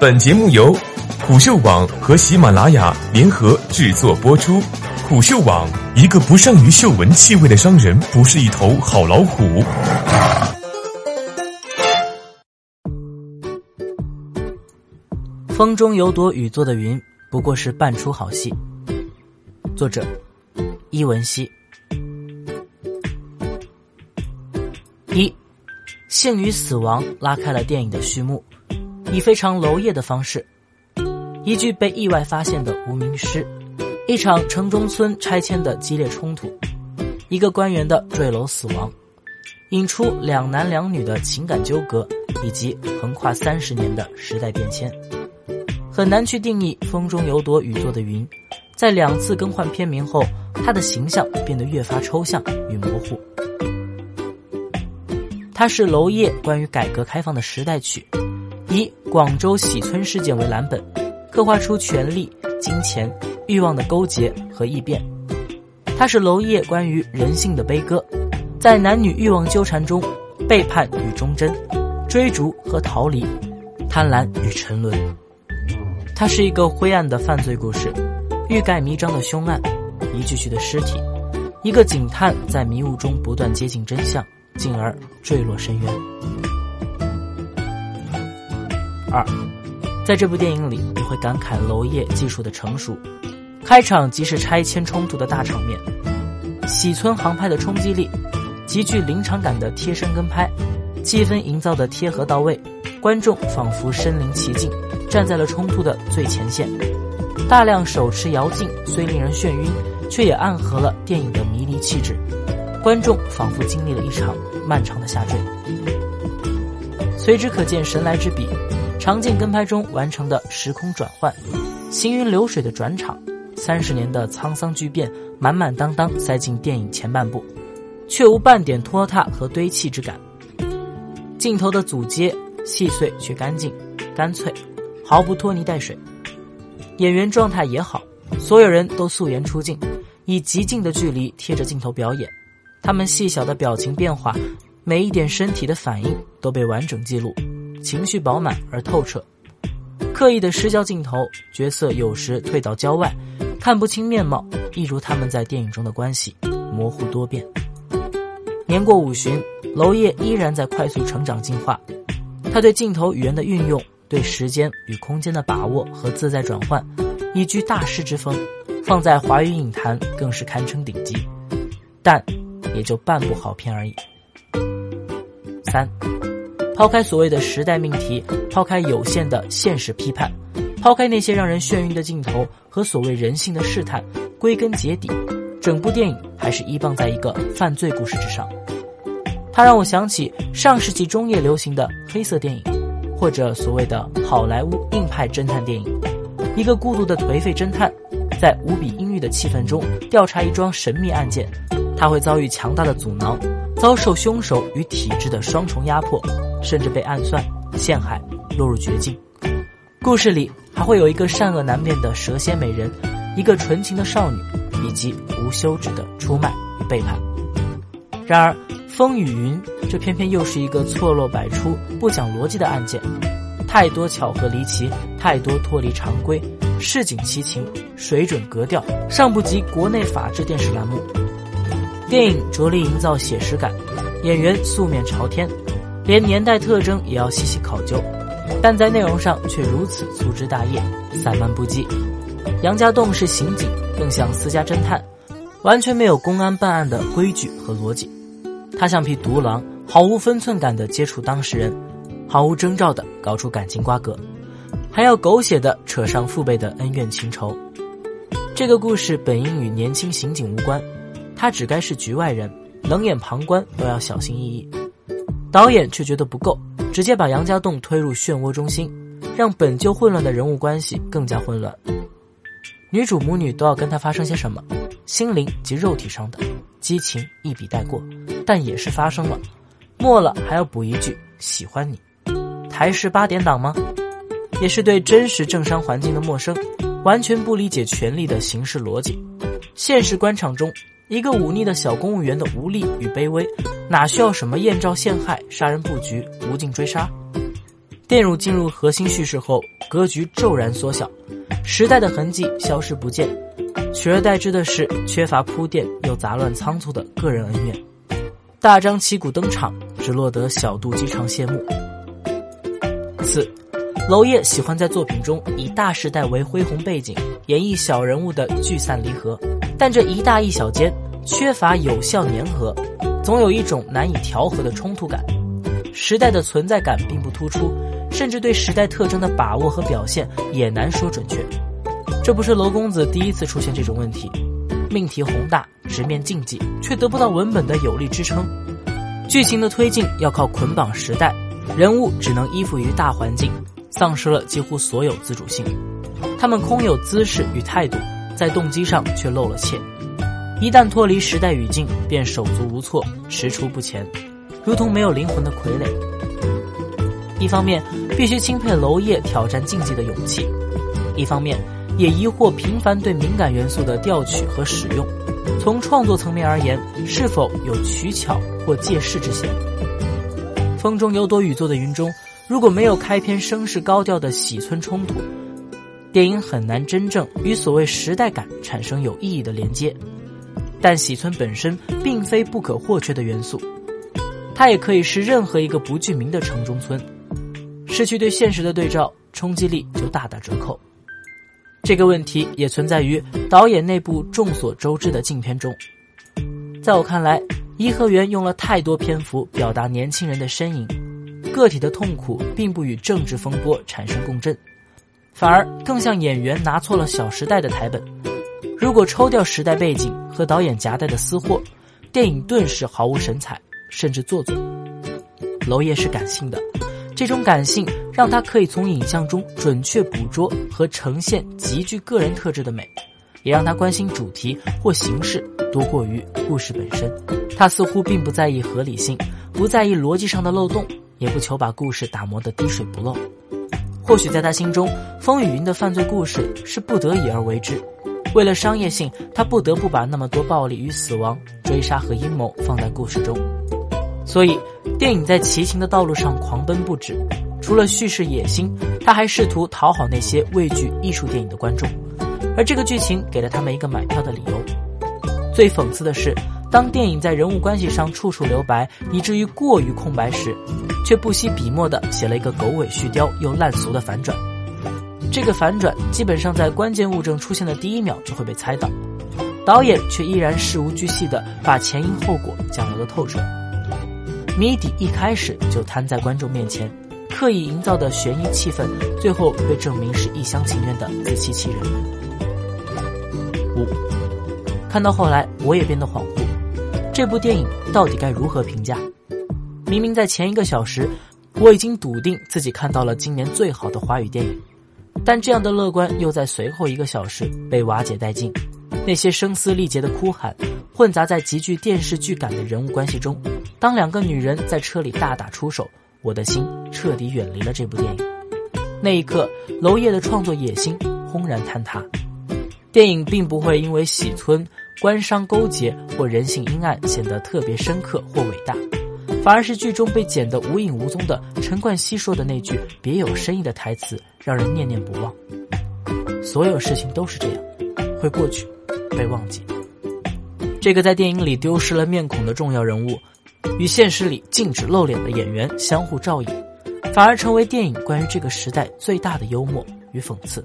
本节目由虎嗅网和喜马拉雅联合制作播出。虎嗅网：一个不善于嗅闻气味的商人，不是一头好老虎。风中有朵雨做的云，不过是半出好戏。作者：伊文熙。一，性与死亡拉开了电影的序幕，以非常娄烨的方式，一句被意外发现的无名诗，一场城中村拆迁的激烈冲突，一个官员的坠楼死亡，引出两男两女的情感纠葛，以及横跨三十年的时代变迁，很难去定义《风中有朵雨做的云》。在两次更换片名后，他的形象变得越发抽象与模糊。它是娄烨关于改革开放的时代曲，以广州喜村事件为蓝本，刻画出权力、金钱、欲望的勾结和异变。它是娄烨关于人性的悲歌，在男女欲望纠缠中，背叛与忠贞，追逐和逃离，贪婪与沉沦。它是一个灰暗的犯罪故事，欲盖弥彰的凶案，一具具的尸体，一个警探在迷雾中不断接近真相。进而坠落深渊。二，在这部电影里，你会感慨娄烨技术的成熟。开场即是拆迁冲突的大场面，喜村航拍的冲击力，极具临场感的贴身跟拍，气氛营造的贴合到位，观众仿佛身临其境，站在了冲突的最前线。大量手持摇镜虽令人眩晕，却也暗合了电影的迷离气质。观众仿佛经历了一场漫长的下坠，随之可见神来之笔，长镜跟拍中完成的时空转换，行云流水的转场，三十年的沧桑巨变，满满当当塞进电影前半部，却无半点拖沓和堆砌之感。镜头的组接细碎却干净、干脆，毫不拖泥带水。演员状态也好，所有人都素颜出镜，以极近的距离贴着镜头表演。他们细小的表情变化，每一点身体的反应都被完整记录，情绪饱满而透彻。刻意的失焦镜头，角色有时退到郊外，看不清面貌，一如他们在电影中的关系，模糊多变。年过五旬，娄烨依然在快速成长进化。他对镜头语言的运用，对时间与空间的把握和自在转换，一具大师之风，放在华语影坛更是堪称顶级。但。也就半部好片而已。三，抛开所谓的时代命题，抛开有限的现实批判，抛开那些让人眩晕的镜头和所谓人性的试探，归根结底，整部电影还是依傍在一个犯罪故事之上。它让我想起上世纪中叶流行的黑色电影，或者所谓的好莱坞硬派侦探电影。一个孤独的颓废侦探，在无比阴郁的气氛中调查一桩神秘案件。他会遭遇强大的阻挠，遭受凶手与体制的双重压迫，甚至被暗算、陷害，落入绝境。故事里还会有一个善恶难辨的蛇蝎美人，一个纯情的少女，以及无休止的出卖与背叛。然而，《风雨云》这偏偏又是一个错落百出、不讲逻辑的案件，太多巧合离奇，太多脱离常规，市井奇情，水准格调尚不及国内法制电视栏目。电影着力营造写实感，演员素面朝天，连年代特征也要细细考究，但在内容上却如此粗枝大叶、散漫不羁。杨家栋是刑警，更像私家侦探，完全没有公安办案的规矩和逻辑。他像匹独狼，毫无分寸感地接触当事人，毫无征兆地搞出感情瓜葛，还要狗血地扯上父辈的恩怨情仇。这个故事本应与年轻刑警无关。他只该是局外人，冷眼旁观都要小心翼翼。导演却觉得不够，直接把杨家栋推入漩涡中心，让本就混乱的人物关系更加混乱。女主母女都要跟他发生些什么，心灵及肉体上的激情一笔带过，但也是发生了。末了还要补一句喜欢你，台式八点档吗？也是对真实政商环境的陌生，完全不理解权力的形式逻辑。现实官场中。一个忤逆的小公务员的无力与卑微，哪需要什么艳照陷害、杀人布局、无尽追杀？电影进入核心叙事后，格局骤然缩小，时代的痕迹消失不见，取而代之的是缺乏铺垫又杂乱仓促的个人恩怨。大张旗鼓登场，只落得小肚鸡肠谢幕。四，娄烨喜欢在作品中以大时代为恢宏背景，演绎小人物的聚散离合，但这一大一小间缺乏有效粘合，总有一种难以调和的冲突感。时代的存在感并不突出，甚至对时代特征的把握和表现也难说准确。这不是娄公子第一次出现这种问题。命题宏大，直面禁忌，却得不到文本的有力支撑。剧情的推进要靠捆绑时代，人物只能依附于大环境，丧失了几乎所有自主性。他们空有姿势与态度，在动机上却露了怯。一旦脱离时代语境，便手足无措，踟蹰不前，如同没有灵魂的傀儡。一方面，必须钦佩娄烨挑战禁忌的勇气；一方面，也疑惑频繁对敏感元素的调取和使用，从创作层面而言，是否有取巧或借势之嫌？风中有朵雨做的云中，如果没有开篇声势高调的喜村冲突，电影很难真正与所谓时代感产生有意义的连接。但喜村本身并非不可或缺的元素，它也可以是任何一个不具名的城中村。失去对现实的对照，冲击力就大打折扣。这个问题也存在于导演那部众所周知的镜片中。在我看来，颐和园用了太多篇幅表达年轻人的身影，个体的痛苦并不与政治风波产生共振，反而更像演员拿错了《小时代》的台本。如果抽掉时代背景和导演夹带的私货，电影顿时毫无神采，甚至做作。娄烨是感性的。这种感性让他可以从影像中准确捕捉和呈现极具个人特质的美，也让他关心主题或形式多过于故事本身。他似乎并不在意合理性，不在意逻辑上的漏洞，也不求把故事打磨得滴水不漏。或许在他心中，风雨云的犯罪故事是不得已而为之，为了商业性，他不得不把那么多暴力与死亡、追杀和阴谋放在故事中。所以，电影在骑行的道路上狂奔不止，除了叙事野心，他还试图讨好那些畏惧艺术电影的观众，而这个剧情给了他们一个买票的理由。最讽刺的是，当电影在人物关系上处处留白，以至于过于空白时，却不惜笔墨的写了一个狗尾续貂又烂俗的反转。这个反转基本上在关键物证出现的第一秒就会被猜到，导演却依然事无巨细的把前因后果讲了个透彻。谜底一开始就摊在观众面前，刻意营造的悬疑气氛，最后被证明是一厢情愿的自欺欺人。五，看到后来我也变得恍惚，这部电影到底该如何评价？明明在前一个小时，我已经笃定自己看到了今年最好的华语电影，但这样的乐观又在随后一个小时被瓦解殆尽。那些声嘶力竭的哭喊，混杂在极具电视剧感的人物关系中。当两个女人在车里大打出手，我的心彻底远离了这部电影。那一刻，娄烨的创作野心轰然坍塌。电影并不会因为喜村官商勾结或人性阴暗显得特别深刻或伟大，反而是剧中被剪得无影无踪的陈冠希说的那句别有深意的台词，让人念念不忘。所有事情都是这样，会过去，被忘记。这个在电影里丢失了面孔的重要人物。与现实里禁止露脸的演员相互照应，反而成为电影关于这个时代最大的幽默与讽刺。